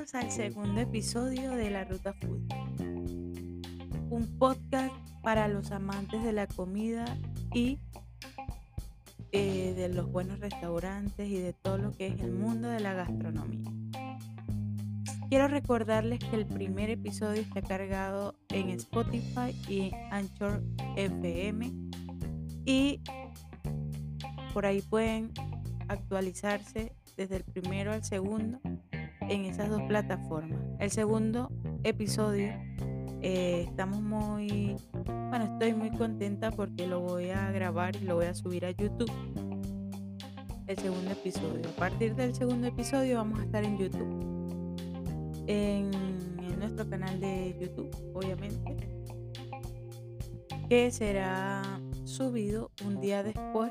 Al segundo episodio de La Ruta Food, un podcast para los amantes de la comida y eh, de los buenos restaurantes y de todo lo que es el mundo de la gastronomía. Quiero recordarles que el primer episodio está cargado en Spotify y Anchor FM y por ahí pueden actualizarse desde el primero al segundo en esas dos plataformas. El segundo episodio eh, estamos muy, bueno, estoy muy contenta porque lo voy a grabar y lo voy a subir a YouTube. El segundo episodio. A partir del segundo episodio vamos a estar en YouTube. En, en nuestro canal de YouTube, obviamente. Que será subido un día después.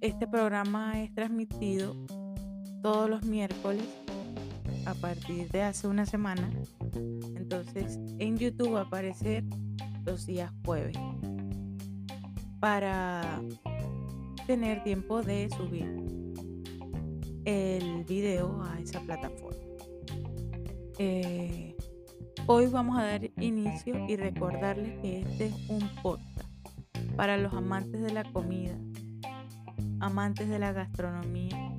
Este programa es transmitido todos los miércoles a partir de hace una semana. Entonces en YouTube va a aparecer los días jueves para tener tiempo de subir el video a esa plataforma. Eh, hoy vamos a dar inicio y recordarles que este es un podcast para los amantes de la comida, amantes de la gastronomía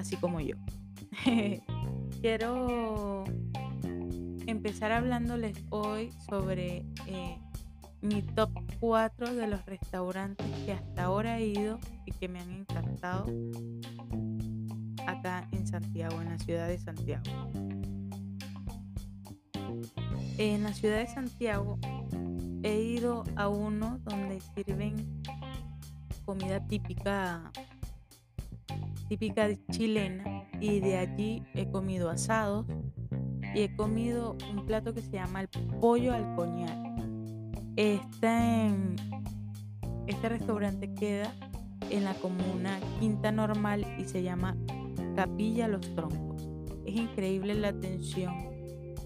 así como yo. Quiero empezar hablándoles hoy sobre eh, mi top 4 de los restaurantes que hasta ahora he ido y que me han encantado acá en Santiago, en la ciudad de Santiago. En la ciudad de Santiago he ido a uno donde sirven comida típica típica chilena y de allí he comido asados y he comido un plato que se llama el pollo al coñac. Este, este restaurante queda en la comuna Quinta Normal y se llama Capilla Los Troncos. Es increíble la atención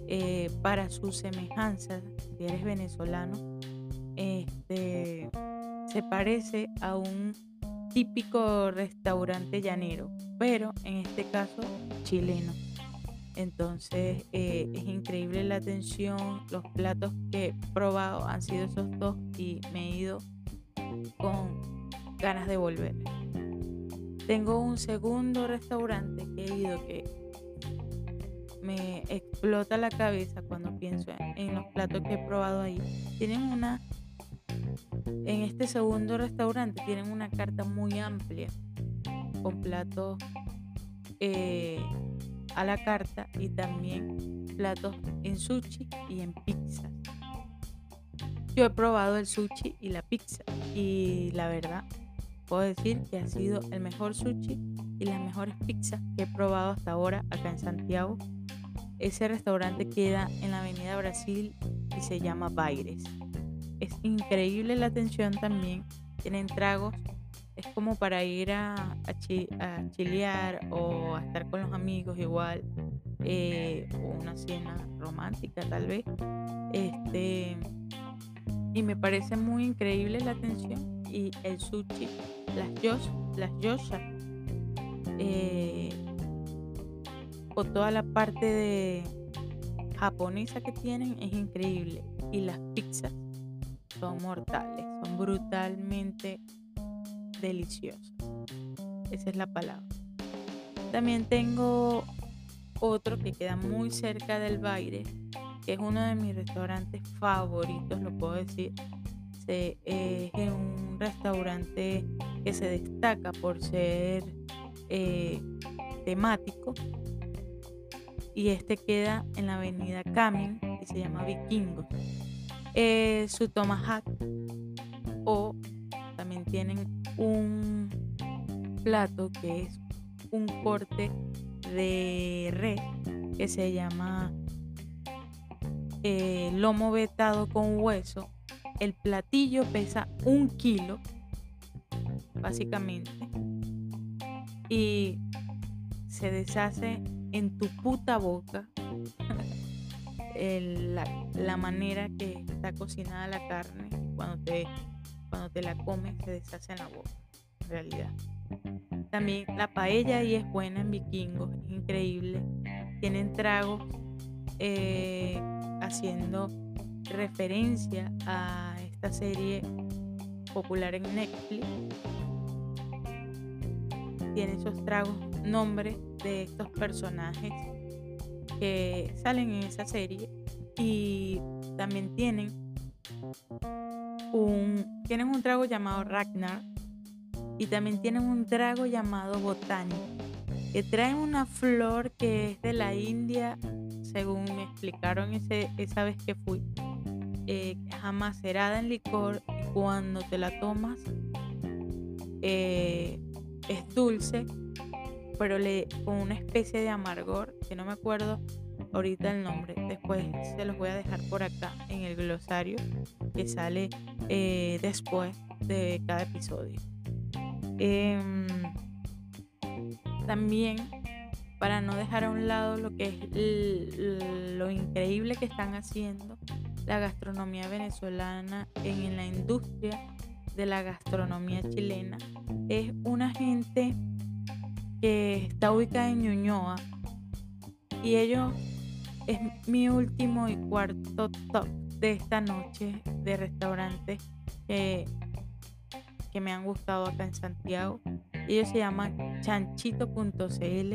eh, para sus semejanzas. Si eres venezolano, este, se parece a un típico restaurante llanero, pero en este caso chileno. Entonces eh, es increíble la atención, los platos que he probado han sido esos dos y me he ido con ganas de volver. Tengo un segundo restaurante que he ido que me explota la cabeza cuando pienso en los platos que he probado ahí. Tienen una en este segundo restaurante tienen una carta muy amplia con platos eh, a la carta y también platos en sushi y en pizza. Yo he probado el sushi y la pizza y la verdad puedo decir que ha sido el mejor sushi y las mejores pizzas que he probado hasta ahora acá en Santiago. Ese restaurante queda en la Avenida Brasil y se llama Baires es increíble la atención también. Tienen tragos, es como para ir a, a, chilear o a estar con los amigos igual, eh, o una cena romántica tal vez. Este, y me parece muy increíble la atención y el sushi, las yosh, las yosha, eh, o toda la parte de japonesa que tienen es increíble y las pizzas son mortales, son brutalmente deliciosas. Esa es la palabra. También tengo otro que queda muy cerca del baile, que es uno de mis restaurantes favoritos, lo puedo decir. es un restaurante que se destaca por ser eh, temático y este queda en la avenida Camin y se llama Vikingos eh, su tomahawk o también tienen un plato que es un corte de res que se llama eh, lomo vetado con hueso. El platillo pesa un kilo, básicamente, y se deshace en tu puta boca la, manera que está cocinada la carne, cuando te, cuando te la comes se deshace en la boca, en realidad. También la paella ahí es buena en vikingos, es increíble. tienen tragos eh, haciendo referencia a esta serie popular en Netflix. Tiene esos tragos nombres de estos personajes que salen en esa serie y también tienen un, tienen un trago llamado Ragnar y también tienen un trago llamado Botany que traen una flor que es de la India según me explicaron ese, esa vez que fui eh, macerada en licor y cuando te la tomas eh, es dulce pero le, con una especie de amargor que no me acuerdo ahorita el nombre. Después se los voy a dejar por acá en el glosario que sale eh, después de cada episodio. Em, también para no dejar a un lado lo que es lo increíble que están haciendo la gastronomía venezolana en la industria de la gastronomía chilena. Es una gente que está ubicada en Ñuñoa y ellos es mi último y cuarto top de esta noche de restaurantes que, me han gustado acá en Santiago. Ellos se llaman chanchito.cl.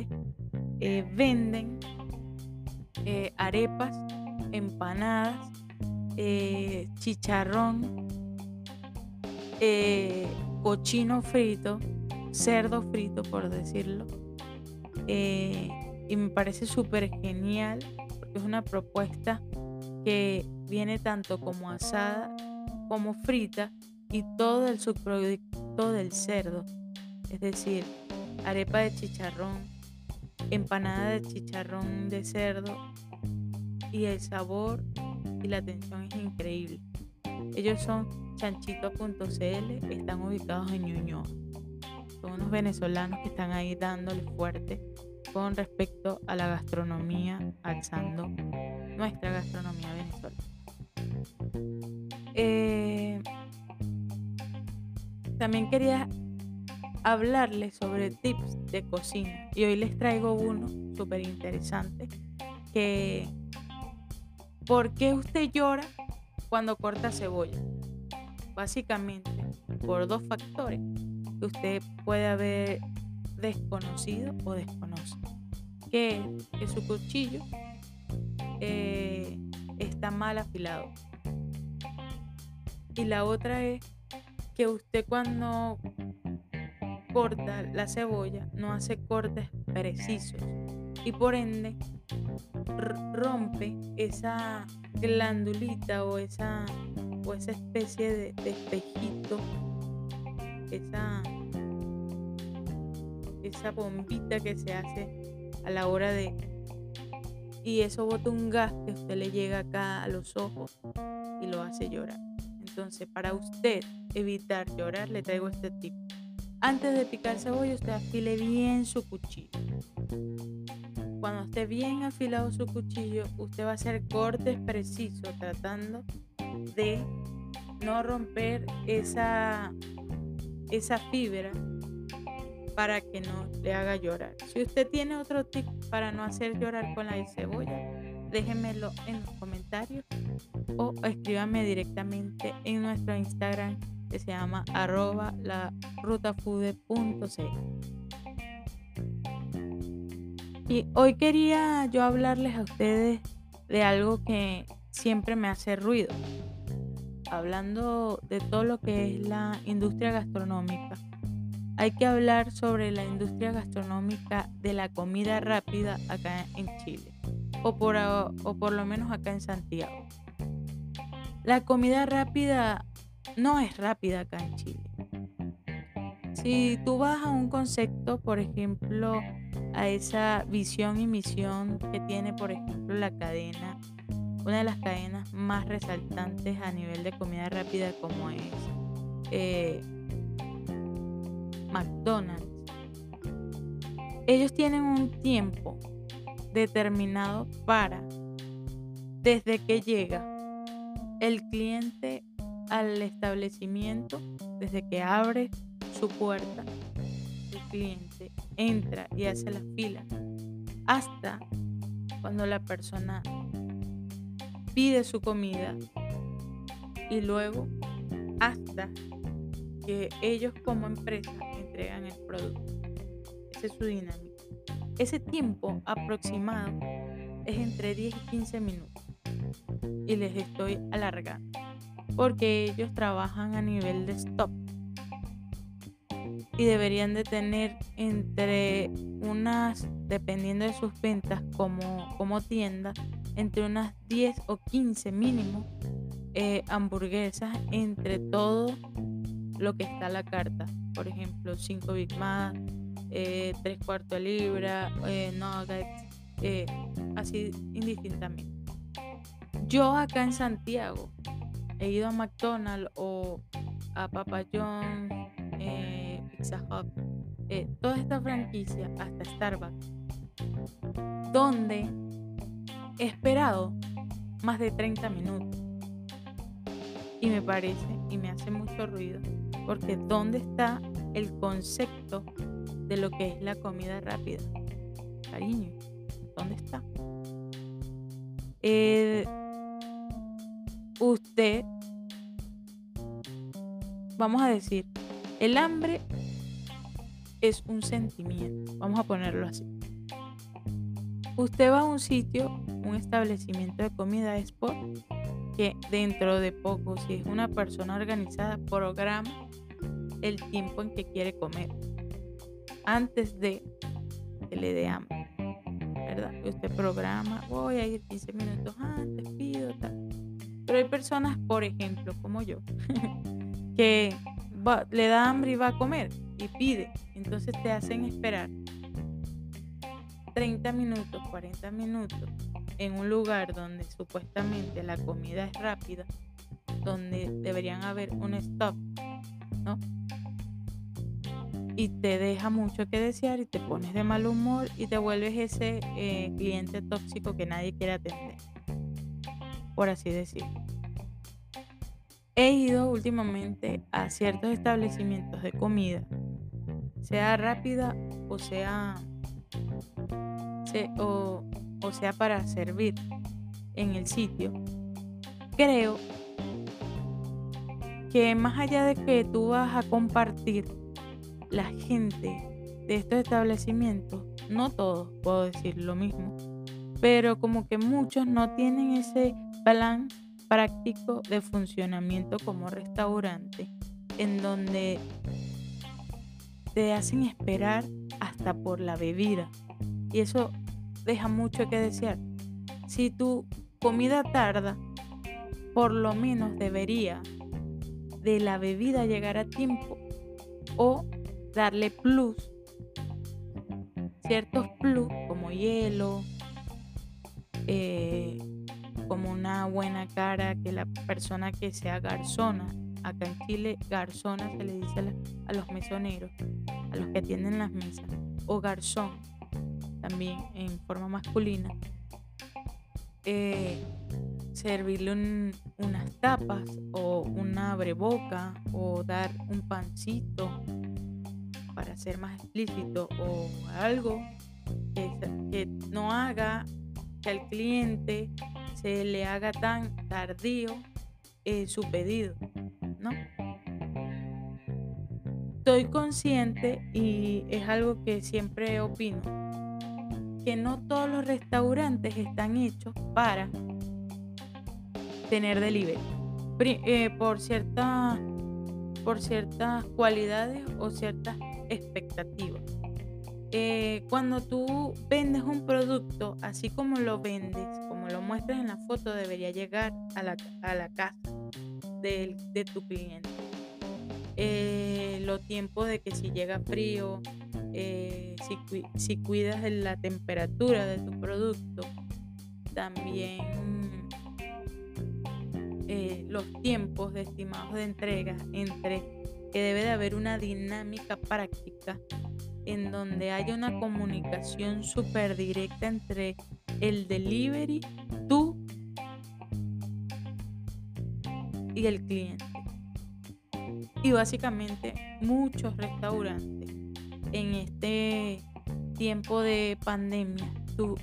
Eh, venden eh, arepas, empanadas, eh, chicharrón, cochino frito, cerdo frito por decirlo. y me parece súper genial es una propuesta que viene tanto como asada como frita y todo el subproducto del cerdo, es decir, arepa de chicharrón, empanada de chicharrón de cerdo y el sabor y la atención es increíble. Ellos son chanchito.cl, están ubicados en Ñuñoa. Son unos venezolanos que están ahí dándole fuerte con respecto a la gastronomía, alzando nuestra gastronomía venezolana. Eh, también quería hablarles sobre tips de cocina y hoy les traigo uno súper interesante que ¿por qué usted llora cuando corta cebolla? Básicamente por dos factores que usted puede haber desconocido o desconoce. Que, su cuchillo eh, está mal afilado. Y la otra es que usted cuando corta la cebolla no hace cortes precisos y por ende rompe esa glandulita o esa, o esa especie de, de espejito, esa esa bombita que se hace a la hora de... Y eso bota un gas que usted le llega acá a los ojos y lo hace llorar. Entonces, para usted evitar llorar, le traigo este tip. Antes de picar cebolla, usted afile bien su cuchillo. Cuando esté bien afilado su cuchillo, usted va a hacer cortes precisos tratando de no romper esa, esa fibra para que no le haga llorar. Si usted tiene otro tip para no hacer llorar con la cebolla, déjenmelo en los comentarios o escríbame directamente en nuestro Instagram que se llama arroba la Y hoy quería yo hablarles a ustedes de algo que siempre me hace ruido. Hablando de todo lo que es la industria gastronómica hay que hablar sobre la industria gastronómica de la comida rápida acá en Chile, o por, o por lo menos acá en Santiago. La comida rápida no es rápida acá en Chile. Si tú vas a un concepto, por ejemplo, a esa visión y misión que tiene, por ejemplo, la cadena, una de las cadenas más resaltantes a nivel de comida rápida como es eh, McDonald's, ellos tienen un tiempo determinado para, desde que llega el cliente al establecimiento, desde que abre su puerta, el cliente entra y hace la fila, hasta cuando la persona pide su comida y luego hasta que ellos como empresa entregan el producto. Esa es su dinámica. Ese tiempo aproximado es entre 10 y 15 minutos. Y les estoy alargando. Porque ellos trabajan a nivel de stop. Y deberían de tener entre unas, dependiendo de sus ventas como, como tienda, entre unas 10 o 15 mínimo eh, hamburguesas entre todo lo que está a la carta. Por ejemplo, 5 Big Mac, 3 eh, cuartos de libra, eh, nuggets, eh, así indistintamente. Yo acá en Santiago he ido a McDonald's o a Papa Pizza Hut, toda esta franquicia hasta Starbucks, donde he esperado más de 30 minutos. Y me parece y me hace mucho ruido porque ¿dónde está el concepto de lo que es la comida rápida? Cariño, ¿dónde está? Eh, usted, vamos a decir, el hambre es un sentimiento, vamos a ponerlo así. Usted va a un sitio, un establecimiento de comida es que dentro de poco, si es una persona organizada, programa el tiempo en que quiere comer antes de que le dé hambre. ¿Verdad? Usted programa, voy a ir 15 minutos antes, pido tal. Pero hay personas, por ejemplo, como yo, que le da hambre y va a comer y pide. Entonces te hacen esperar 30 minutos, 40 minutos en un lugar donde supuestamente la comida es rápida, donde deberían haber un stop, ¿no? Y te deja mucho que desear y te pones de mal humor y te vuelves ese eh, cliente tóxico que nadie quiere atender, por así decirlo. He ido últimamente a ciertos establecimientos de comida, sea rápida o sea, o, sea para servir en el sitio, creo que más allá de que tú vas a compartir la gente de estos establecimientos, no todos puedo decir lo mismo, pero como que muchos no tienen ese plan práctico de funcionamiento como restaurante, en donde te hacen esperar hasta por la bebida. Y eso deja mucho que desear. Si tu comida tarda, por lo menos debería de la bebida llegar a tiempo o darle plus, ciertos plus como hielo, eh, como una buena cara, que la persona que sea garzona, acá en Chile garzona se le dice a los mesoneros, a los que atienden las mesas, o garzón, también en forma masculina, eh, servirle unas tapas o una breboca o dar un pancito para ser más explícito o algo que, no haga que al cliente se le haga tan tardío eh, su pedido, ¿no? Estoy consciente y es algo que siempre opino que no todos los restaurantes están hechos para tener delivery eh, por, ciertas por ciertas cualidades o ciertas expectativas. Eh, cuando tú vendes un producto, así como lo vendes, como lo muestras en la foto, debería llegar a la, casa de, tu cliente. Eh, los tiempos de que si llega frío, eh, si, cuidas de la temperatura de tu producto, también eh, los tiempos de estimados de entrega entre que debe de haber una dinámica práctica en donde haya una comunicación súper directa entre el delivery, tú y el cliente. Y básicamente muchos restaurantes en este tiempo de pandemia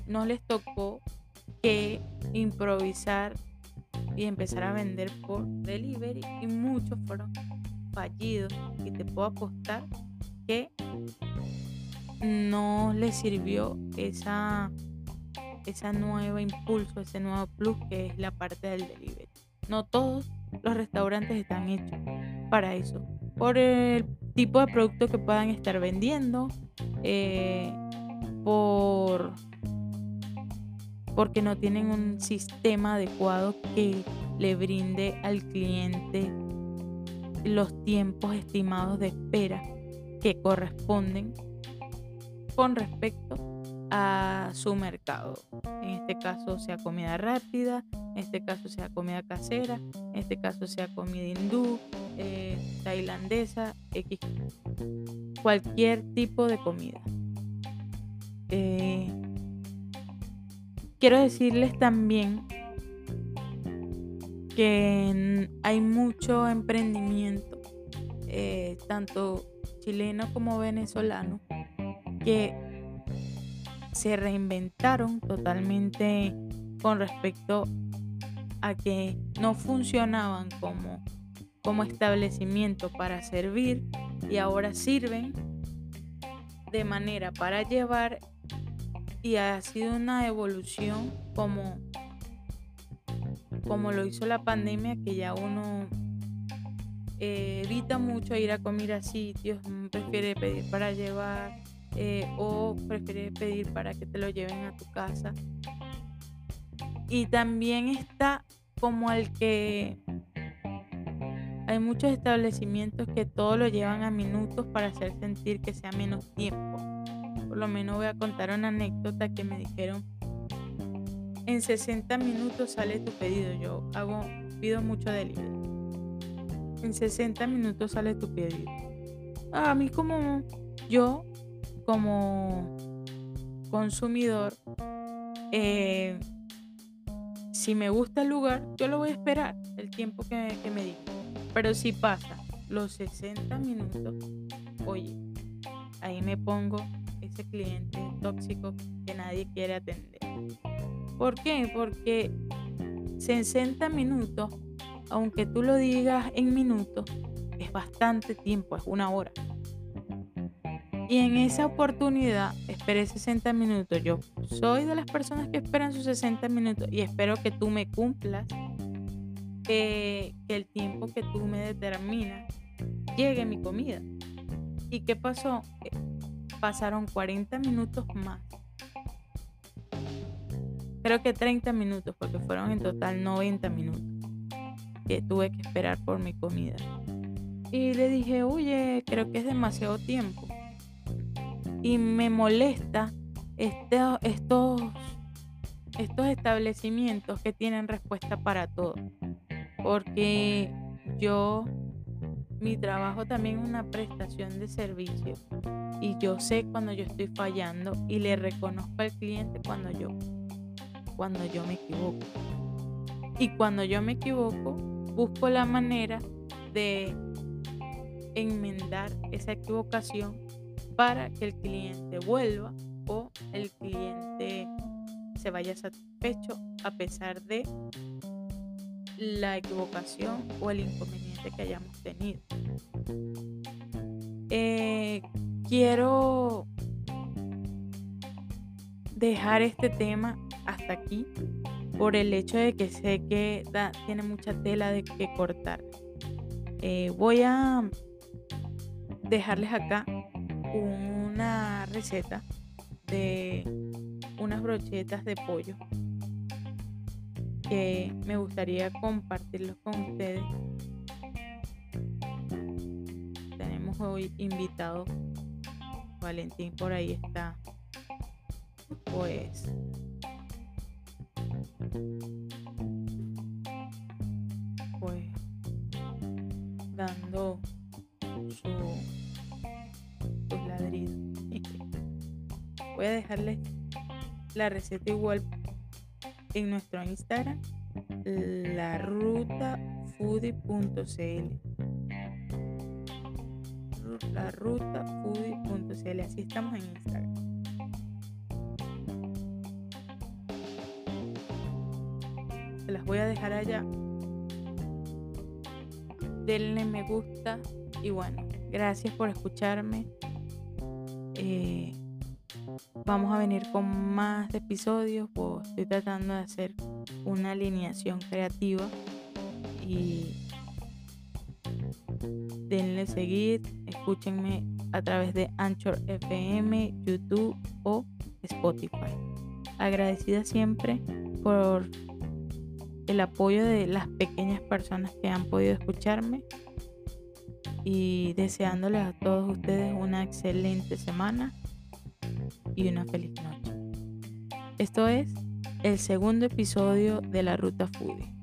no les tocó que improvisar y empezar a vender por delivery y muchos fueron fallidos y te puedo apostar que no les sirvió esa esa nueva impulso, ese nuevo plus que es la parte del delivery. No todos los restaurantes están hechos para eso. Por el tipo de producto que puedan estar vendiendo, eh, por porque no tienen un sistema adecuado que le brinde al cliente los tiempos estimados de espera que corresponden con respecto a su mercado. En este caso sea comida rápida, en este caso sea comida casera, en este caso sea comida hindú, eh, tailandesa, X, cualquier tipo de comida. Eh, quiero decirles también que hay mucho emprendimiento, eh, tanto chileno como venezolano, que se reinventaron totalmente con respecto a que no funcionaban como, como establecimiento para servir y ahora sirven de manera para llevar y ha sido una evolución como, como lo hizo la pandemia que ya uno eh, evita mucho ir a comer a sitios, prefiere pedir para llevar eh, o prefieres pedir para que te lo lleven a tu casa. Y también está como el que hay muchos establecimientos que todo lo llevan a minutos para hacer sentir que sea menos tiempo. Por lo menos voy a contar una anécdota que me dijeron, en 60 minutos sale tu pedido. Yo hago, pido mucho delivery. En 60 minutos sale tu pedido. A mí como yo como consumidor, eh, si me gusta el lugar, yo lo voy a esperar el tiempo que, me diga. Pero si pasa los 60 minutos, oye, ahí me pongo ese cliente tóxico que nadie quiere atender. ¿Por qué? Porque 60 minutos, aunque tú lo digas en minutos, es bastante tiempo, es una hora. Y en esa oportunidad esperé 60 minutos. Yo soy de las personas que esperan sus 60 minutos y espero que tú me cumplas, que, el tiempo que tú me determinas llegue mi comida. ¿Y qué pasó? Eh, pasaron 40 minutos más. Creo que 30 minutos, porque fueron en total 90 minutos que tuve que esperar por mi comida. Y le dije, oye, creo que es demasiado tiempo y me molesta este, estos, estos establecimientos que tienen respuesta para todo. Porque yo, mi trabajo también es una prestación de servicio y yo sé cuando yo estoy fallando y le reconozco al cliente cuando yo, cuando yo me equivoco. Y cuando yo me equivoco, busco la manera de enmendar esa equivocación para que el cliente vuelva o el cliente se vaya satisfecho a pesar de la equivocación o el inconveniente que hayamos tenido. Eh, quiero dejar este tema hasta aquí por el hecho de que sé que tiene mucha tela de que cortar. Eh, voy a dejarles acá una receta de unas brochetas de pollo que me gustaría compartirlos con ustedes. Tenemos hoy invitado Valentín por ahí está. Pues dejarles la receta igual en nuestro Instagram, la ruta La ruta así estamos en Instagram. Se las voy a dejar allá. Denle me gusta y bueno, gracias por escucharme. Eh, vamos a venir con más episodios, pues estoy tratando de hacer una alineación creativa y denle seguir, escúchenme a través de Anchor FM, YouTube o Spotify. Agradecida siempre por el apoyo de las pequeñas personas que han podido escucharme y deseándoles a todos ustedes una excelente semana y una feliz noche. Esto es el segundo episodio de la Ruta Foodie.